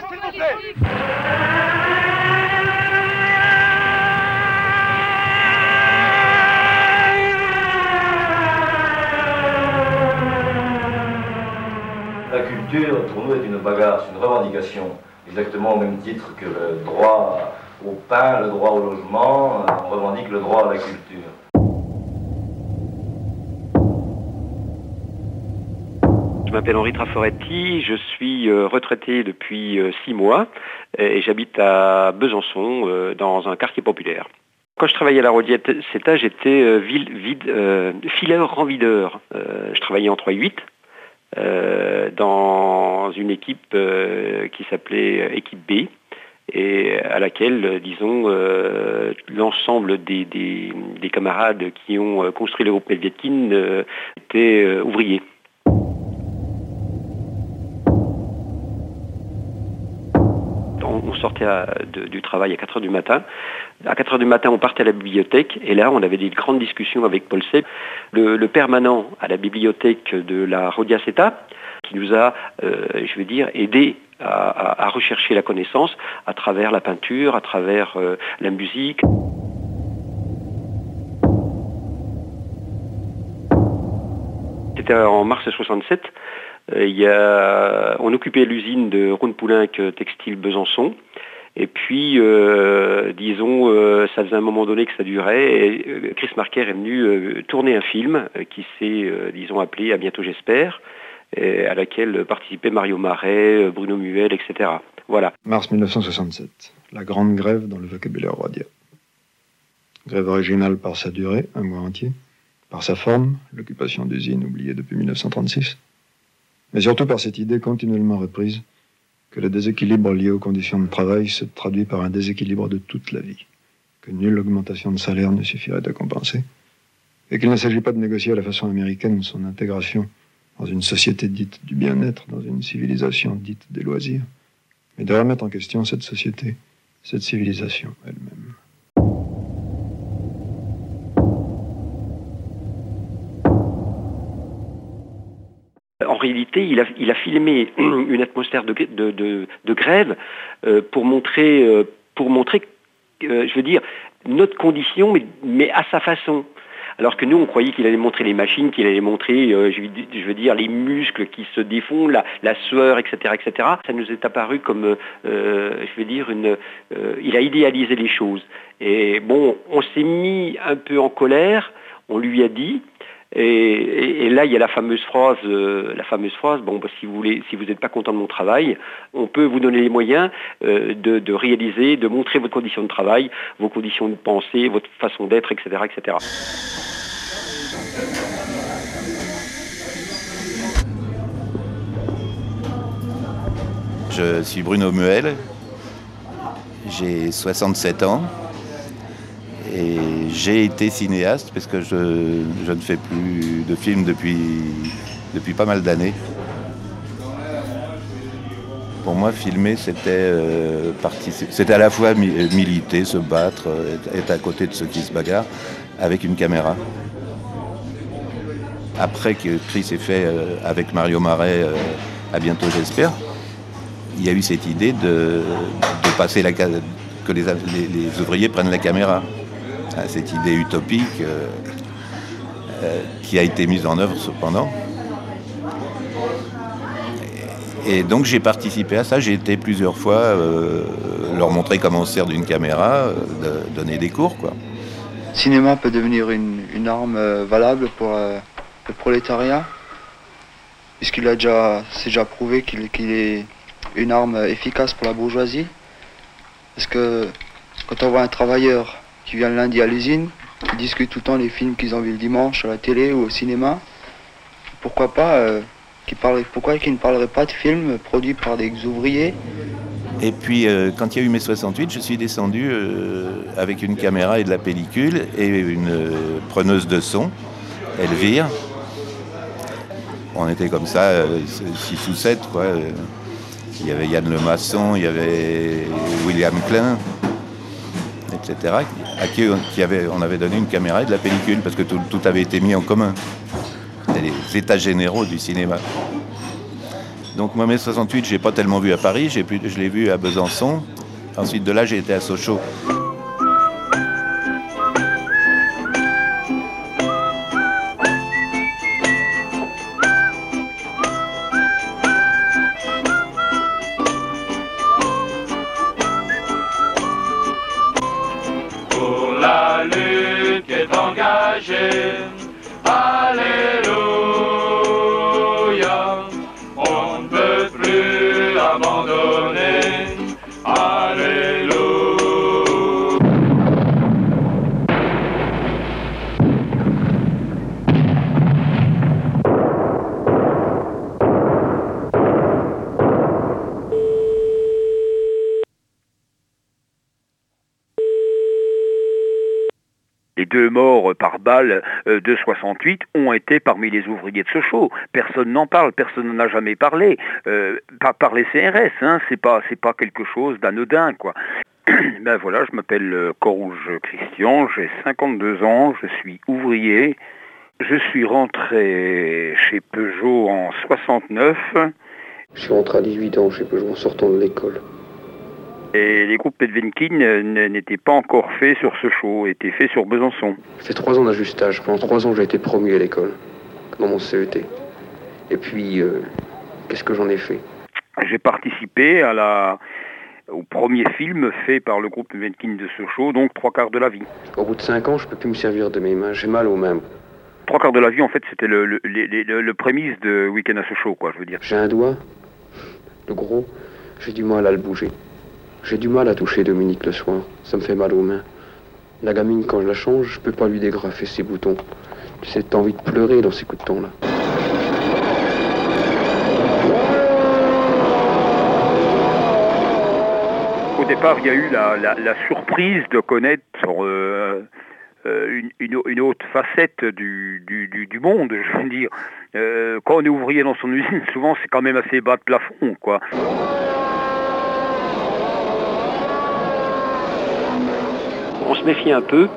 La culture, pour nous, est une bagarre, une revendication, exactement au même titre que le droit au pain, le droit au logement, on revendique le droit à la culture. Je m'appelle Henri Traforetti, je suis euh, retraité depuis euh, six mois et j'habite à Besançon, euh, dans un quartier populaire. Quand je travaillais à la Rodiette CETA, j'étais vide, fileur renvideur. je travaillais en 3-8 dans une équipe qui s'appelait équipe B et à laquelle, disons, l'ensemble des, des, des, camarades qui ont construit le groupe Melvietkin étaient ouvriers. On sortait du travail à 4 heures du matin. À 4 heures du matin, on partait à la bibliothèque et là, on avait des grandes discussions avec Paul Sepp, le, permanent à la bibliothèque de la Rodiaceta, qui nous a, euh, je veux dire, aidé à, rechercher la connaissance à travers la peinture, à travers euh, la musique. C'était en mars 67. Euh, on occupait l'usine de Poulenc Textile Besançon. Et puis, euh, disons, euh, ça faisait un moment donné que ça durait. Chris Marker est venu tourner un film qui s'est, disons, appelé À bientôt j'espère, à laquelle participaient Mario Marais, Bruno Muel, etc. Voilà. Mars 1967, la grande grève dans le vocabulaire roi-dia. Grève originale par sa durée, un mois entier, par sa forme, l'occupation d'usines oubliée depuis 1936 mais surtout par cette idée continuellement reprise que le déséquilibre lié aux conditions de travail se traduit par un déséquilibre de toute la vie, que nulle augmentation de salaire ne suffirait à compenser, et qu'il ne s'agit pas de négocier à la façon américaine son intégration dans une société dite du bien-être, dans une civilisation dite des loisirs, mais de remettre en question cette société, cette civilisation elle-même. Réalité, il a, il a filmé une atmosphère de, grève euh, pour montrer, euh, pour montrer euh, je veux dire, notre condition, mais, à sa façon. Alors que nous, on croyait qu'il allait montrer les machines, qu'il allait montrer, je, veux dire, les muscles qui se défont, la, sueur, etc., etc. Ça nous est apparu comme, je veux dire, il a idéalisé les choses. Et bon, on s'est mis un peu en colère. On lui a dit, et, là, il y a la fameuse phrase, euh, la fameuse phrase. Bon, bah, si vous voulez, si vous n'êtes pas content de mon travail, on peut vous donner les moyens euh, de, réaliser, de montrer votre condition de travail, vos conditions de pensée, votre façon d'être, etc., etc. Je suis Bruno Muel, j'ai 67 ans. Et j'ai été cinéaste parce que je, ne fais plus de films depuis, depuis pas mal d'années. Pour moi, filmer, c'était euh, à la fois militer, se battre, être à côté de ceux qui se bagarrent avec une caméra. Après que Chris ait fait euh, avec Mario Marais, euh, à bientôt j'espère, il y a eu cette idée de, passer la, que les ouvriers prennent la caméra à cette idée utopique euh, euh, qui a été mise en œuvre cependant. Et donc j'ai participé à ça, j'ai été plusieurs fois euh, leur montrer comment on sert d'une caméra, donner des cours. Quoi. Le cinéma peut devenir une, arme valable pour le prolétariat, puisqu'il a déjà, c'est déjà prouvé qu'il est une arme efficace pour la bourgeoisie? Parce que quand on voit un travailleur qui vient le lundi à l'usine, qui discutent tout le temps les films qu'ils ont vus le dimanche à la télé ou au cinéma. Pourquoi pas euh, Pourquoi qu'ils ne parleraient pas de films produits par des ouvriers? Et puis, euh, quand il y a eu mai 68, je suis descendu euh, avec une caméra et de la pellicule et une preneuse de son, Elvire. On était comme ça, 6 ou 7, quoi. Il y avait Yann Lemasson, il y avait William Klein, etc., à qui on avait donné une caméra et de la pellicule, parce que tout, avait été mis en commun. Les états généraux du cinéma. Donc moi, mai 68, j'ai pas tellement vu à Paris, je l'ai vu à Besançon. Ensuite de là, j'ai été à Sochaux. Qui est engagée. Alléluia, balle euh, de 68 ont été parmi les ouvriers de Sochaux. Personne n'en parle, personne n'en a jamais parlé. Euh, pas par les CRS, hein, c'est pas c'est pas quelque chose d'anodin quoi. ben voilà, je m'appelle euh, Corouge Christian, j'ai 52 ans, je suis ouvrier. Je suis rentré chez Peugeot en 69 Je suis rentré à 18 ans chez Peugeot en sortant de l'école. Et les groupes Pedvenkin euh, n'étaient pas encore faits sur Sochaux, étaient faits sur Besançon. J'ai fait trois ans d'ajustage. Pendant trois ans, j'ai été promu à l'école, dans mon CET. Et puis, euh, qu'est-ce que j'en ai fait? J'ai participé à la, au premier film fait par le groupe Venkin de Sochaux, donc Trois quarts de la vie. Au bout de cinq ans, je peux plus me servir de mes mains. J'ai mal aux mains. Trois quarts de la vie, en fait, c'était le- le prémisse de Week-end à Sochaux, quoi, je veux dire. J'ai un doigt, le gros, j'ai du mal à le bouger. J'ai du mal à toucher Dominique le soir. Ça me fait mal aux mains. La gamine, quand je la change, je peux pas lui dégrafer ses boutons. Tu sais, t'as envie de pleurer dans ces coups de temps là. Au départ, il y a eu la, la- surprise de connaître euh, euh, une, une- autre facette du, du- du- du monde, je veux dire. Euh, quand on est ouvrier dans son usine, souvent c'est quand même assez bas de plafond, quoi. On se méfie un peu.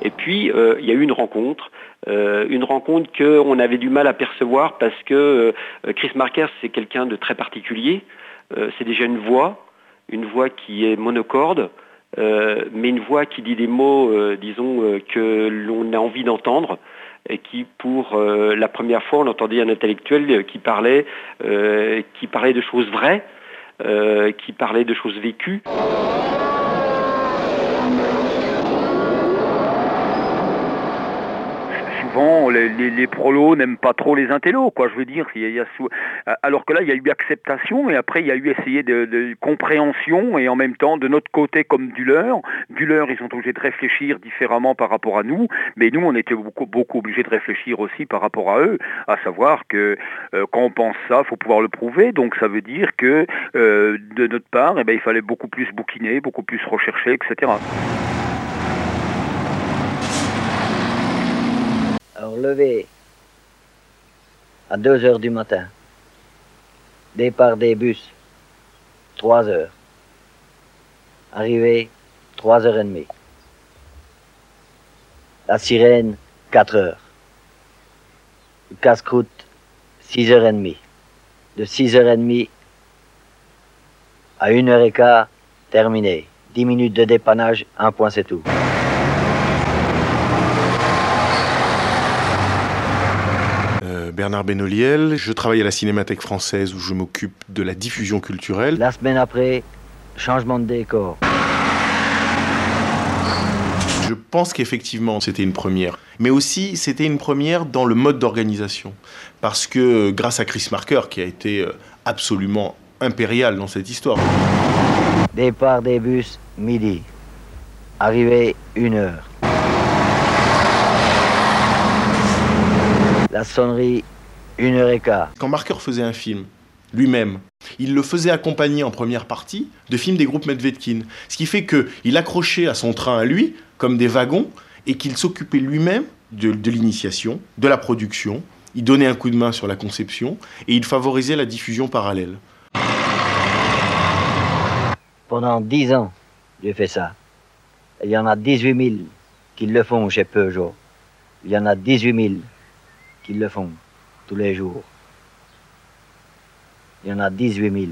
Et puis, euh, il y a eu une rencontre, euh, une rencontre qu'on avait du mal à percevoir parce que euh, Chris Marker, c'est quelqu'un de très particulier. C'est déjà une voix, une voix qui est monocorde, mais une voix qui dit des mots, disons, que l'on a envie d'entendre et qui, pour la première fois, on entendait un intellectuel qui parlait, qui parlait de choses vraies, qui parlait de choses vécues. Souvent les, prolos n'aiment pas trop les intellos, quoi. Je veux dire, alors que là, il y a eu acceptation et après il y a eu essayé de, de compréhension et en même temps de notre côté comme du leur. Du leur, ils sont obligés de réfléchir différemment par rapport à nous, mais nous, on était beaucoup, beaucoup obligés de réfléchir aussi par rapport à eux, à savoir que euh, quand on pense ça, faut pouvoir le prouver. Donc ça veut dire que euh, de notre part, eh ben, il fallait beaucoup plus bouquiner, beaucoup plus rechercher, etc. Levé à 2 heures du matin. Départ des bus, 3 heures. Arrivée, 3 heures et demie. La sirène, 4 heures. Le casse-croûte, 6 heures et demie. De 6 heures et demie à 1 heure et terminé. 10 minutes de dépannage, un point c'est tout. Euh, Bernard Benoliel, je travaille à la Cinémathèque française où je m'occupe de la diffusion culturelle. La semaine après, changement de décor. Je pense qu'effectivement c'était une première, mais aussi c'était une première dans le mode d'organisation. Parce que grâce à Chris Marker, qui a été euh, absolument impérial dans cette histoire, Départ des bus, midi. Arrivée, une heure. La sonnerie, une heure et quart. quand Marker faisait un film, lui-même, il le faisait accompagner en première partie de films des groupes Medvedkin. Ce qui fait qu'il accrochait à son train à lui, comme des wagons, et qu'il s'occupait lui-même de, de l'initiation, de la production. Il donnait un coup de main sur la conception, et il favorisait la diffusion parallèle. Pendant dix ans, j'ai fait ça. Il y en a 18 000 qui le font chez Peugeot. Il y en a 18 000 qui le font tous les jours. Il y en a 18 000.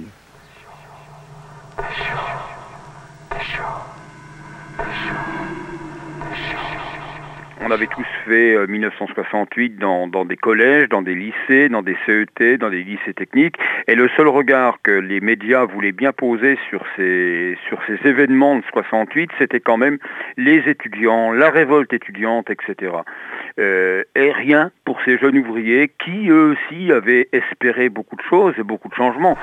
On avait tous fait euh, 1968 dans, dans des collèges, dans des lycées, dans des CET, dans des lycées techniques. Et le seul regard que les médias voulaient bien poser sur ces, sur ces événements de 68, c'était quand même les étudiants, la révolte étudiante, etc. Euh, et rien pour ces jeunes ouvriers qui, eux aussi, avaient espéré beaucoup de choses et beaucoup de changements.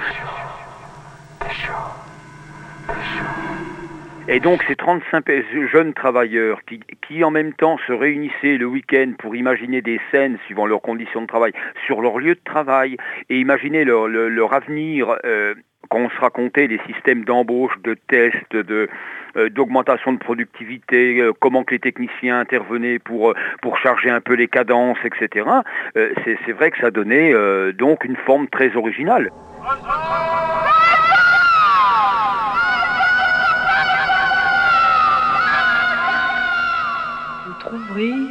Et donc ces 35 jeunes travailleurs qui, qui, en même temps se réunissaient le week-end pour imaginer des scènes suivant leurs conditions de travail sur leur lieu de travail et imaginer leur, leur, avenir euh, quand on se racontait les systèmes d'embauche, de tests, de, euh, d'augmentation de productivité, euh, comment que les techniciens intervenaient pour, pour charger un peu les cadences, etc. Euh, c'est, vrai que ça donnait euh, donc une forme très originale.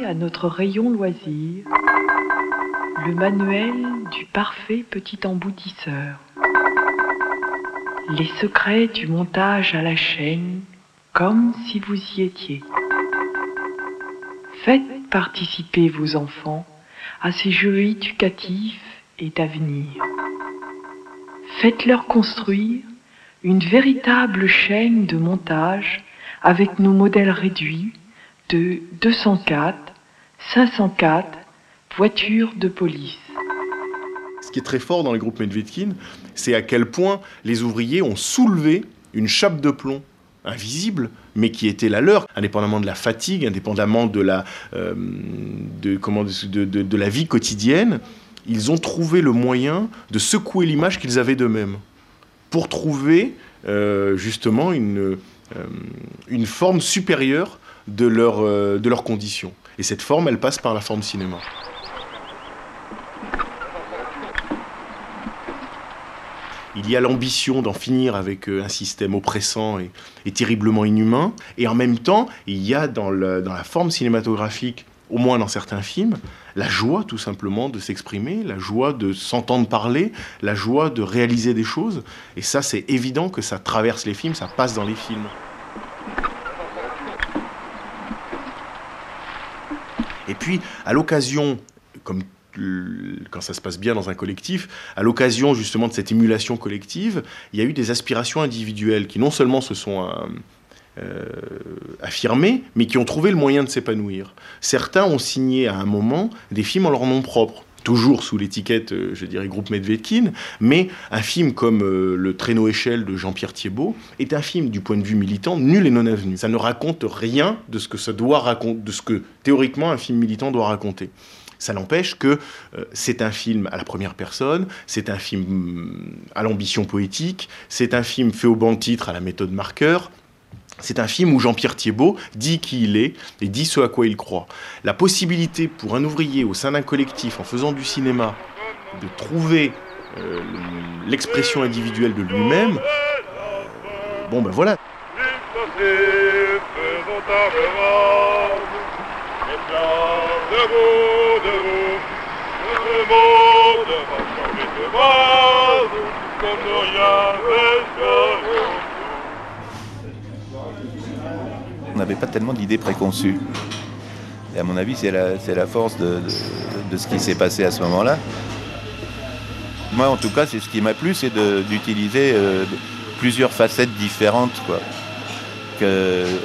À notre rayon loisirs le manuel du parfait petit emboutisseur. Les secrets du montage à la chaîne, comme si vous y étiez. Faites participer vos enfants à ces jeux éducatifs et d'avenir. Faites-leur construire une véritable chaîne de montage avec nos modèles réduits de 204, 504 voitures de police. Ce qui est très fort dans le groupe Medvedkin, c'est à quel point les ouvriers ont soulevé une chape de plomb invisible, mais qui était la leur, indépendamment de la fatigue, indépendamment de la, euh, de, comment, de, de, la vie quotidienne. Ils ont trouvé le moyen de secouer l'image qu'ils avaient d'eux-mêmes pour trouver euh, justement une, euh, une forme supérieure de, leur, euh, de leurs conditions. Et cette forme, elle passe par la forme cinéma. Il y a l'ambition d'en finir avec un système oppressant et, et, terriblement inhumain. Et en même temps, il y a dans, le, dans la forme cinématographique, au moins dans certains films, la joie tout simplement de s'exprimer, la joie de s'entendre parler, la joie de réaliser des choses. Et ça, c'est évident que ça traverse les films, ça passe dans les films. Et puis, à l'occasion, comme quand ça se passe bien dans un collectif, à l'occasion justement de cette émulation collective, il y a eu des aspirations individuelles qui non seulement se sont euh, euh, affirmées, mais qui ont trouvé le moyen de s'épanouir. Certains ont signé à un moment des films en leur nom propre toujours sous l'étiquette, euh, je dirais, groupe Medvedkin, mais un film comme euh, Le traîneau échelle de Jean-Pierre Thiebaud est un film, du point de vue militant, nul et non avenu. Ça ne raconte rien de ce que ça doit raconter, de ce que théoriquement un film militant doit raconter. Ça n'empêche que euh, c'est un film à la première personne, c'est un film à l'ambition poétique, c'est un film fait au banc de titre à la méthode marqueur, c'est un film où Jean-Pierre Thiebaud dit qui il est et dit ce à quoi il croit. La possibilité pour un ouvrier au sein d'un collectif, en faisant du cinéma, de trouver euh, l'expression individuelle de lui-même, bon ben voilà. Pas tellement d'idées préconçues. Et à mon avis, c'est la, la, force de, de, ce qui s'est passé à ce moment-là. Moi, en tout cas, c'est ce qui m'a plu, c'est d'utiliser euh, plusieurs facettes différentes. Quoi.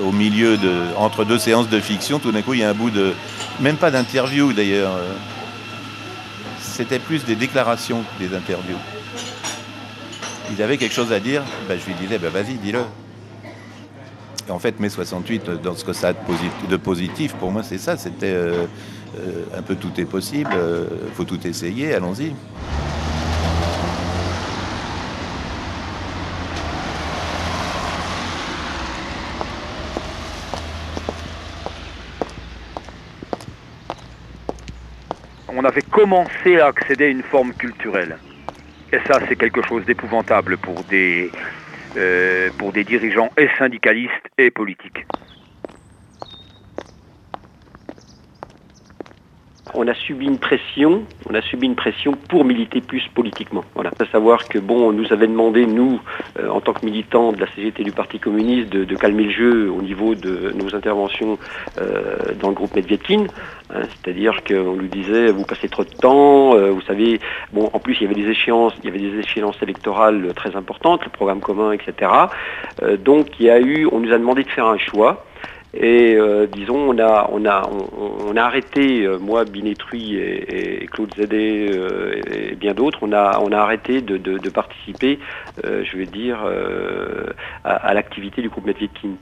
Au milieu de, entre deux séances de fiction, tout d'un coup, il y a un bout de, même pas d'interview d'ailleurs. C'était plus des déclarations que des interviews. Ils avaient quelque chose à dire, ben, je lui disais, ben, vas-y, dis-le. En fait, mai 68, dans ce que ça a de positif, pour moi, c'est ça. C'était euh, euh, un peu tout est possible, il euh, faut tout essayer, allons-y. On avait commencé à accéder à une forme culturelle. Et ça, c'est quelque chose d'épouvantable pour des, pour des dirigeants et syndicalistes et politiques. On a subi une pression, on a subi une pression pour militer plus politiquement. Voilà. À savoir que bon, on nous avait demandé nous, euh, en tant que militants de la CGT du Parti communiste, de, calmer le jeu au niveau de nos interventions euh, dans le groupe Medvedkin. Hein, c'est-à-dire qu'on nous disait vous passez trop de temps, euh, vous savez, bon en plus il y avait des échéances, il y avait des échéances électorales très importantes, le programme commun, etc. donc il y a eu, on nous a demandé de faire un choix. Et euh, disons, on a, on a, on, a arrêté, euh, moi, Binetruy et, Claude Zédé euh, et bien d'autres, on a, on a arrêté de, participer, je veux dire, à, l'activité du groupe Medvedkin.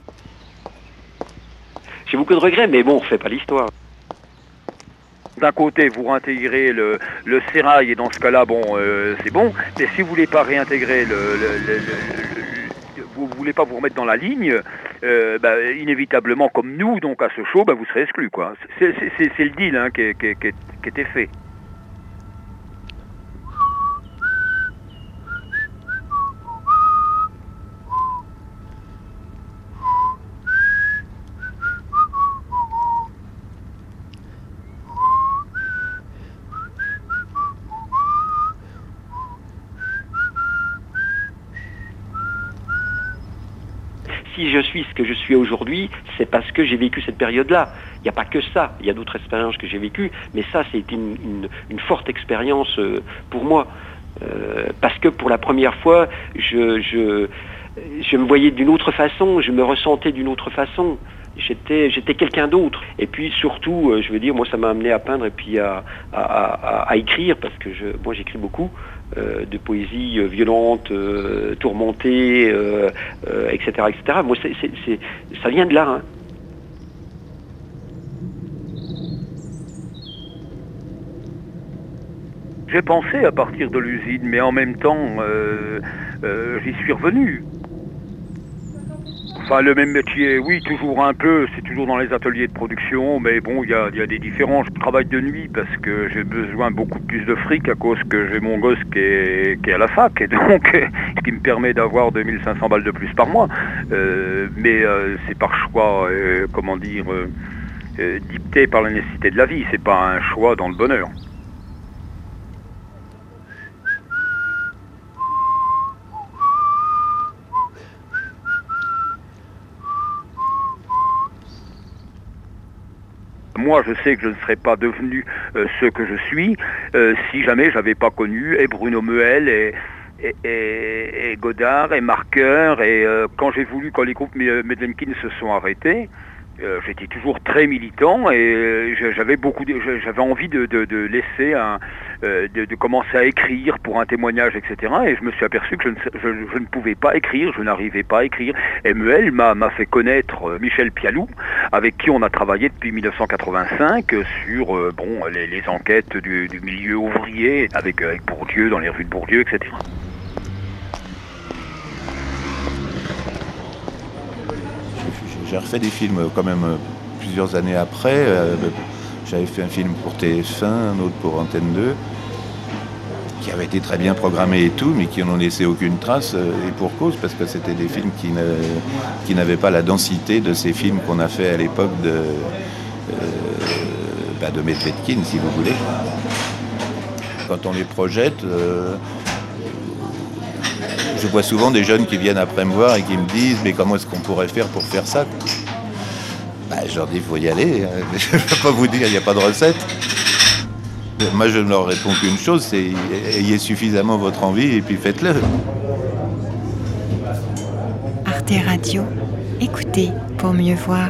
J'ai beaucoup de regrets, mais bon, on ne fait pas l'histoire. D'un côté, vous réintégrez le, le sérail et dans ce cas-là, bon, c'est bon. Mais si vous voulez pas réintégrer le vous ne voulez pas vous remettre dans la ligne, euh, bah, inévitablement, comme nous, donc à ce show, bah, vous serez exclu. C'est le deal hein, qui était fait. Si je suis ce que je suis aujourd'hui, c'est parce que j'ai vécu cette période-là. Il n'y a pas que ça, il y a d'autres expériences que j'ai vécues, mais ça, c'est une, une, forte expérience euh, pour moi. Euh, parce que pour la première fois, je, me voyais d'une autre façon, je me ressentais d'une autre façon. J'étais, j'étais quelqu'un d'autre. Et puis surtout, euh, je veux dire, moi ça m'a amené à peindre et puis à, écrire, parce que moi j'écris beaucoup. Euh, de poésie euh, violente, euh, tourmentée, etc., etc. Moi, ça vient de là. Hein. J'ai pensé à partir de l'usine, mais en même temps, j'y suis revenu. Enfin, le même métier, oui, toujours un peu. C'est toujours dans les ateliers de production, mais bon, il y a, des différences. Je travaille de nuit parce que j'ai besoin beaucoup plus de fric à cause que j'ai mon gosse qui est, à la fac, et donc, ce qui me permet d'avoir 2500 balles de plus par mois. Euh, mais euh, c'est par choix, euh, comment dire, dicté par la nécessité de la vie. C'est pas un choix dans le bonheur. Moi, je sais que je ne serais pas devenu euh, ce que je suis euh, si jamais j'avais pas connu et Bruno Muel et, Godard et Marqueur. Et euh, quand j'ai voulu, quand les groupes Medvenkins se sont arrêtés, euh, j'étais toujours très militant et euh, j'avais beaucoup, j'avais envie de, laisser un, euh, de, commencer à écrire pour un témoignage, etc. Et je me suis aperçu que je ne, pouvais pas écrire, je n'arrivais pas à écrire. MEL m'a fait connaître Michel Pialou, avec qui on a travaillé depuis 1985 sur bon les, enquêtes du, milieu ouvrier, avec, avec Bourdieu dans les rues de Bourdieu, etc. j'ai refait des films quand même euh, plusieurs années après. Euh, j'avais fait un film pour TF1, un autre pour Antenne 2, qui avait été très bien programmé et tout, mais qui n'ont laissé aucune trace, euh, et pour cause, parce que c'était des films qui n'avaient pas la densité de ces films qu'on a fait à l'époque de, bah, de Medvedkin, si vous voulez. Quand on les projette, je vois souvent des jeunes qui viennent après me voir et qui me disent mais comment est-ce qu'on pourrait faire pour faire ça bah, Je leur dis il faut y aller. Hein. Je ne vais pas vous dire il n'y a pas de recette. Moi je ne leur réponds qu'une chose, c'est ayez suffisamment votre envie et puis faites-le. Arte Radio, écoutez pour mieux voir.